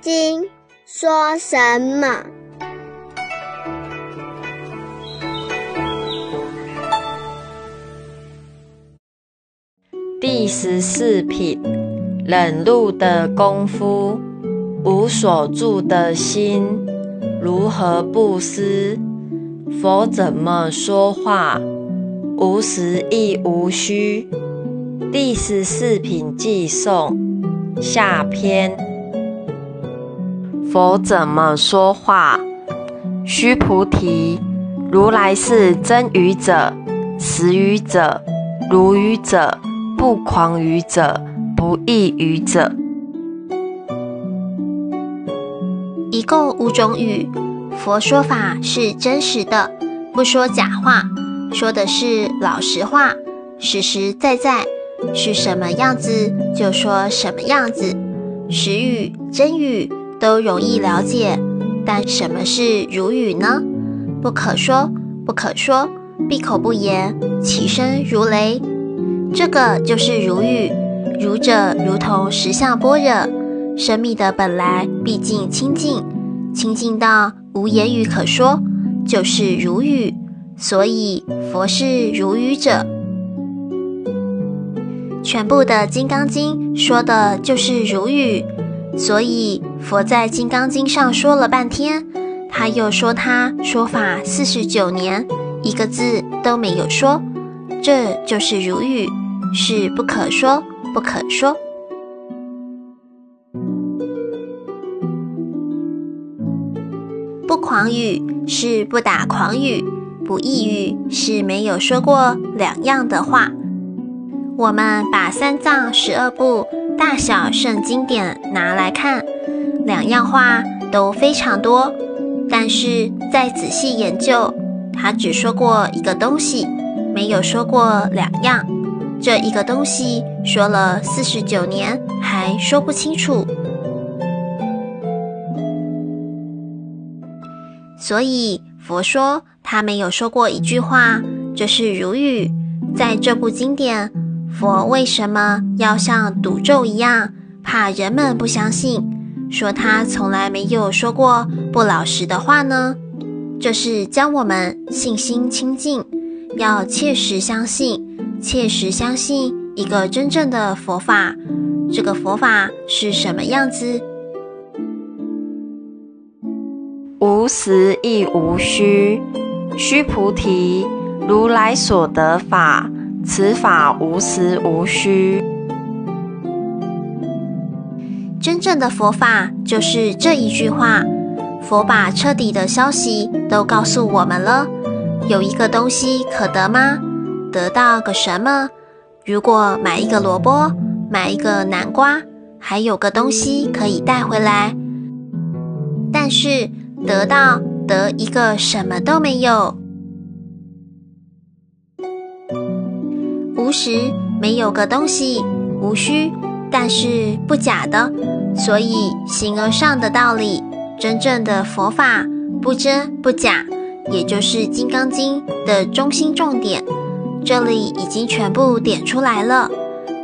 经》说什么？第十四品：忍辱的功夫，无所住的心，如何不思？佛怎么说话？无实亦无虚。第十四品寄颂下篇。佛怎么说话？须菩提，如来是真语者、实语者、如语者、不诳语者、不异语者。一共五种语。佛说法是真实的，不说假话，说的是老实话，实实在在。是什么样子就说什么样子，实语、真语都容易了解。但什么是如语呢？不可说，不可说，闭口不言，其声如雷。这个就是如语。如者如同实相般若，生命的本来毕竟清净，清净到无言语可说，就是如语。所以佛是如语者。全部的《金刚经》说的就是如语，所以佛在《金刚经》上说了半天，他又说他说法四十九年，一个字都没有说，这就是如语，是不可说，不可说。不狂语是不打诳语，不异语是没有说过两样的话。我们把三藏十二部大小圣经典拿来看，两样话都非常多，但是再仔细研究，他只说过一个东西，没有说过两样。这一个东西说了四十九年，还说不清楚。所以佛说他没有说过一句话，这是如语，在这部经典。佛为什么要像赌咒一样，怕人们不相信，说他从来没有说过不老实的话呢？这是教我们信心清净，要切实相信，切实相信一个真正的佛法。这个佛法是什么样子？无实亦无虚，须菩提，如来所得法。此法无实无虚，真正的佛法就是这一句话。佛把彻底的消息都告诉我们了。有一个东西可得吗？得到个什么？如果买一个萝卜，买一个南瓜，还有个东西可以带回来。但是得到得一个什么都没有。无实没有个东西，无虚，但是不假的，所以形而上的道理，真正的佛法不真不假，也就是《金刚经》的中心重点，这里已经全部点出来了。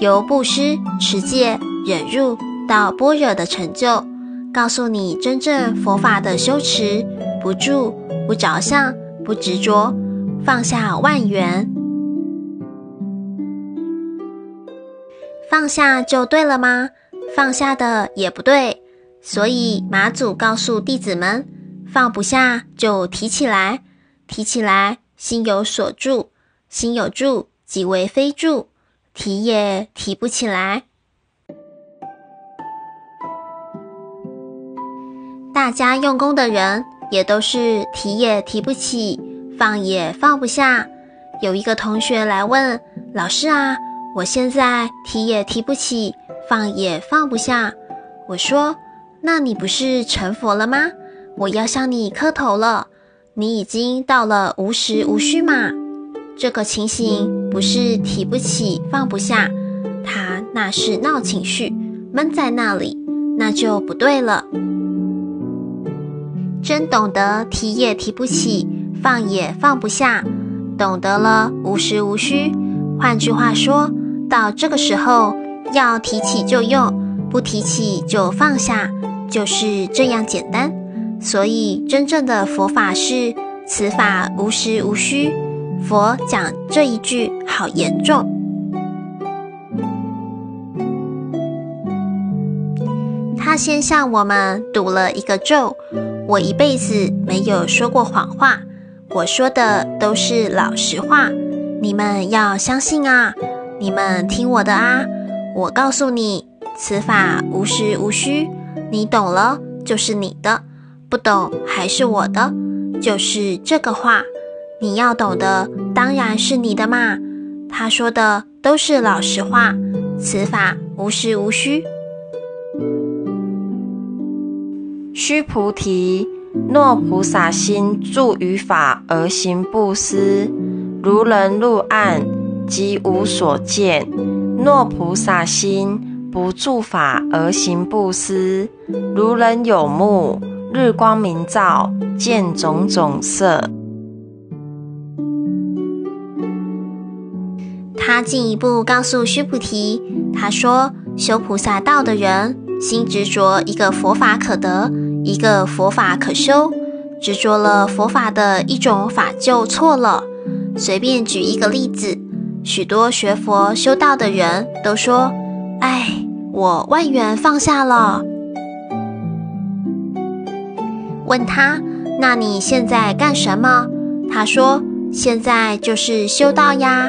由布施、持戒、忍辱到般若的成就，告诉你真正佛法的修持：不住、不着相、不执着，放下万缘。放下就对了吗？放下的也不对，所以马祖告诉弟子们：放不下就提起来，提起来心有所住，心有住即为非住，提也提不起来。大家用功的人也都是提也提不起，放也放不下。有一个同学来问老师啊。我现在提也提不起，放也放不下。我说：“那你不是成佛了吗？我要向你磕头了。你已经到了无实无虚嘛。这个情形不是提不起放不下，他那是闹情绪，闷在那里，那就不对了。真懂得提也提不起，放也放不下，懂得了无实无虚。换句话说。”到这个时候，要提起就用，不提起就放下，就是这样简单。所以，真正的佛法是此法无实无虚。佛讲这一句好严重。他先向我们读了一个咒。我一辈子没有说过谎话，我说的都是老实话。你们要相信啊！你们听我的啊！我告诉你，此法无实无虚。你懂了就是你的，不懂还是我的。就是这个话，你要懂的当然是你的嘛。他说的都是老实话，此法无实无虚。须菩提，若菩萨心住于法而行布施，如人入暗，即无所见；若菩萨心不住法而行布施，如人有目，日光明照，见种种色。他进一步告诉须菩提，他说：修菩萨道的人。心执着一个佛法可得，一个佛法可修，执着了佛法的一种法就错了。随便举一个例子，许多学佛修道的人都说：“哎，我万缘放下了。”问他：“那你现在干什么？”他说：“现在就是修道呀。”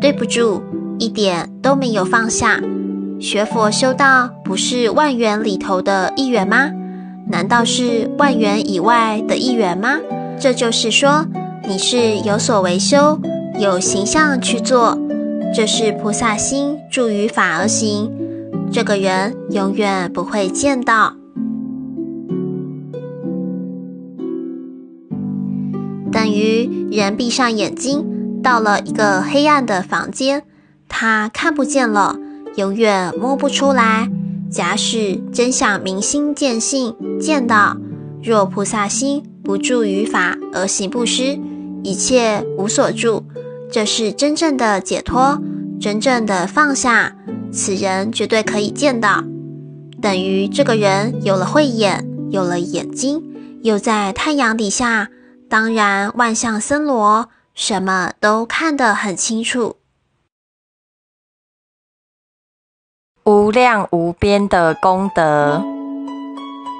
对不住，一点都没有放下。学佛修道不是万缘里头的一缘吗？难道是万缘以外的一缘吗？这就是说，你是有所为修，有形象去做，这是菩萨心住于法而行。这个人永远不会见到。等于人闭上眼睛，到了一个黑暗的房间，他看不见了。永远摸不出来。假使真想明心见性，见到若菩萨心不住于法而行不施，一切无所住，这是真正的解脱，真正的放下。此人绝对可以见到。等于这个人有了慧眼，有了眼睛，又在太阳底下，当然万象森罗，什么都看得很清楚。无量无边的功德，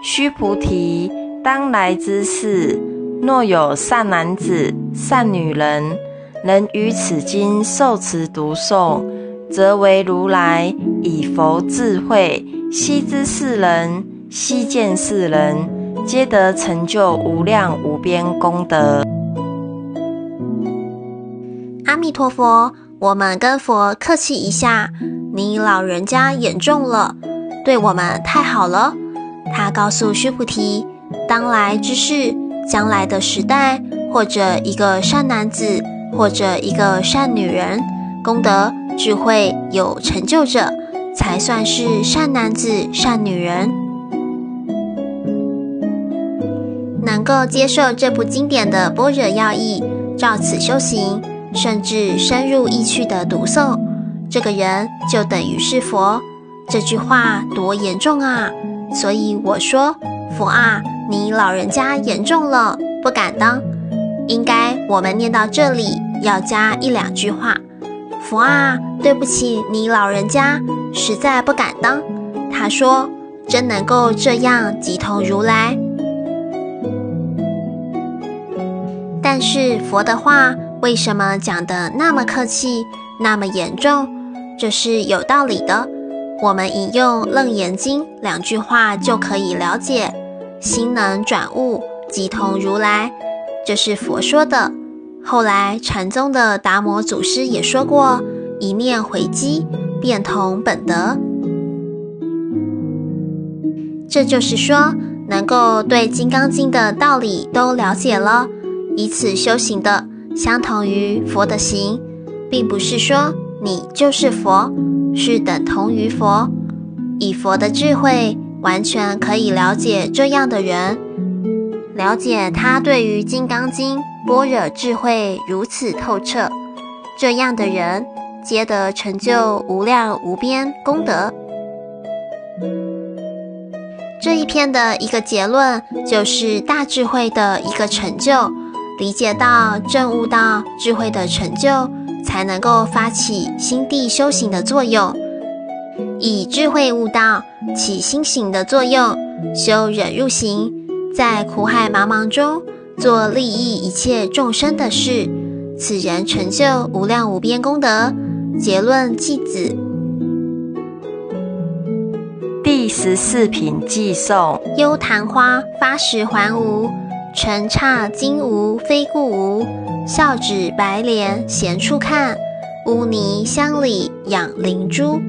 须菩提，当来之世，若有善男子、善女人，能于此经受持读诵，则为如来以佛智慧，悉知世人，悉见世人，皆得成就无量无边功德。阿弥陀佛，我们跟佛客气一下。你老人家眼重了，对我们太好了。他告诉须菩提，当来之事，将来的时代，或者一个善男子，或者一个善女人，功德智慧有成就者，才算是善男子、善女人。能够接受这部经典的般若要义，照此修行，甚至深入意趣的读诵。这个人就等于是佛，这句话多严重啊！所以我说，佛啊，你老人家严重了，不敢当。应该我们念到这里要加一两句话：佛啊，对不起，你老人家实在不敢当。他说，真能够这样即同如来。但是佛的话为什么讲得那么客气，那么严重？这是有道理的。我们引用《楞严经》两句话就可以了解：心能转悟，即同如来。这是佛说的。后来禅宗的达摩祖师也说过：一念回击，便同本德。这就是说，能够对《金刚经》的道理都了解了，以此修行的，相同于佛的行，并不是说。你就是佛，是等同于佛，以佛的智慧，完全可以了解这样的人，了解他对于《金刚经》般若智慧如此透彻，这样的人皆得成就无量无边功德。这一篇的一个结论就是大智慧的一个成就，理解到正悟到智慧的成就，才能够发起心地修行的作用，以智慧悟道起心行的作用，修忍入行，在苦海茫茫中做利益一切众生的事，此人成就无量无边功德。结论记子。第十四品寄颂：幽昙花发时还无，尘刹金无非故无。笑指白莲闲处看，污泥乡里养灵珠。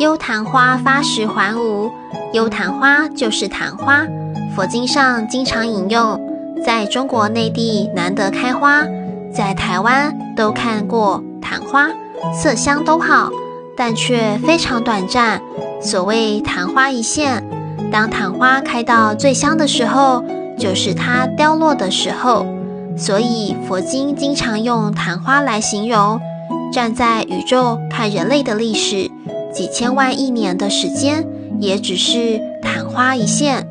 幽昙花发时还无，幽昙花就是昙花，佛经上经常引用，在中国内地难得开花，在台湾都看过昙花，色香都好。但却非常短暂。所谓昙花一现，当昙花开到最香的时候，就是它凋落的时候。所以佛经经常用昙花来形容。站在宇宙看人类的历史，几千万亿年的时间，也只是昙花一现。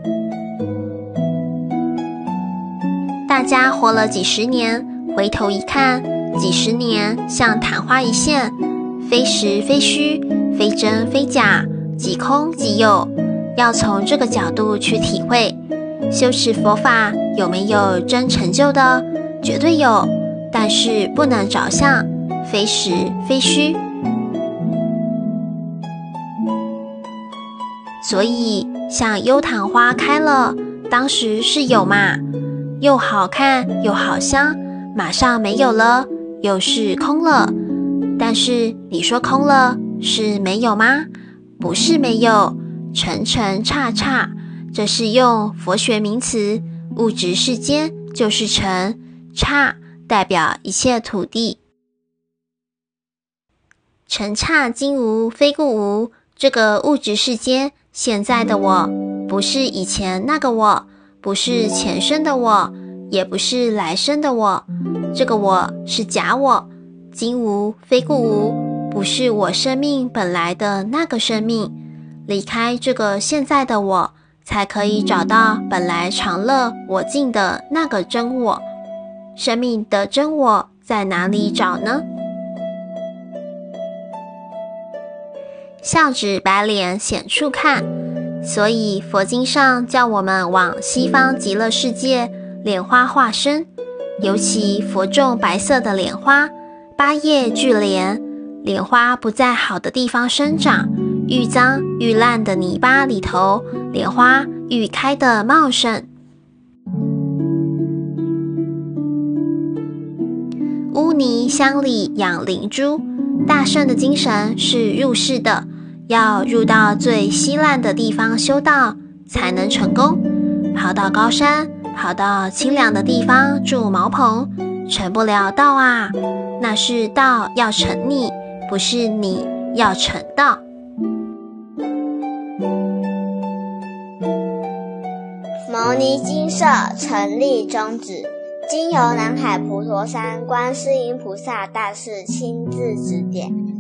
大家活了几十年，回头一看，几十年像昙花一现。非实非虚，非真非假，即空即有，要从这个角度去体会。修持佛法有没有真成就的？绝对有，但是不能着相，非实非虚。所以像幽昙花开了，当时是有嘛，又好看又好香，马上没有了，又是空了。但是你说空了是没有吗？不是没有，尘尘刹刹，这是用佛学名词，物质世间就是尘刹，代表一切土地。尘刹今无非故无，这个物质世间现在的我，不是以前那个我，不是前生的我，也不是来生的我，这个我是假我。今无非故无，不是我生命本来的那个生命。离开这个现在的我，才可以找到本来常乐我净的那个真我。生命的真我在哪里找呢？笑指白脸显处看，所以佛经上叫我们往西方极乐世界莲花化身，尤其佛种白色的莲花。八叶聚莲，莲花不在好的地方生长，愈脏愈烂的泥巴里头，莲花愈开的茂盛。污泥乡里养灵珠，大圣的精神是入世的，要入到最稀烂的地方修道，才能成功。跑到高山，跑到清凉的地方住茅棚，成不了道啊！那是道要成你，不是你要成道。牟尼金舍成立宗旨，经由南海普陀山观世音菩萨大士亲自指点，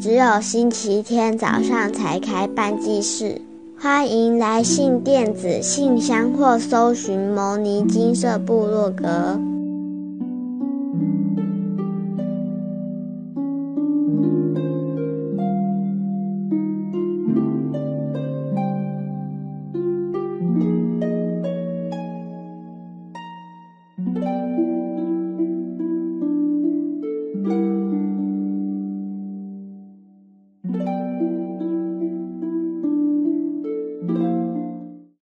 只有星期天早上才开办祭事，欢迎来信电子信箱或搜寻摩尼金色部落格。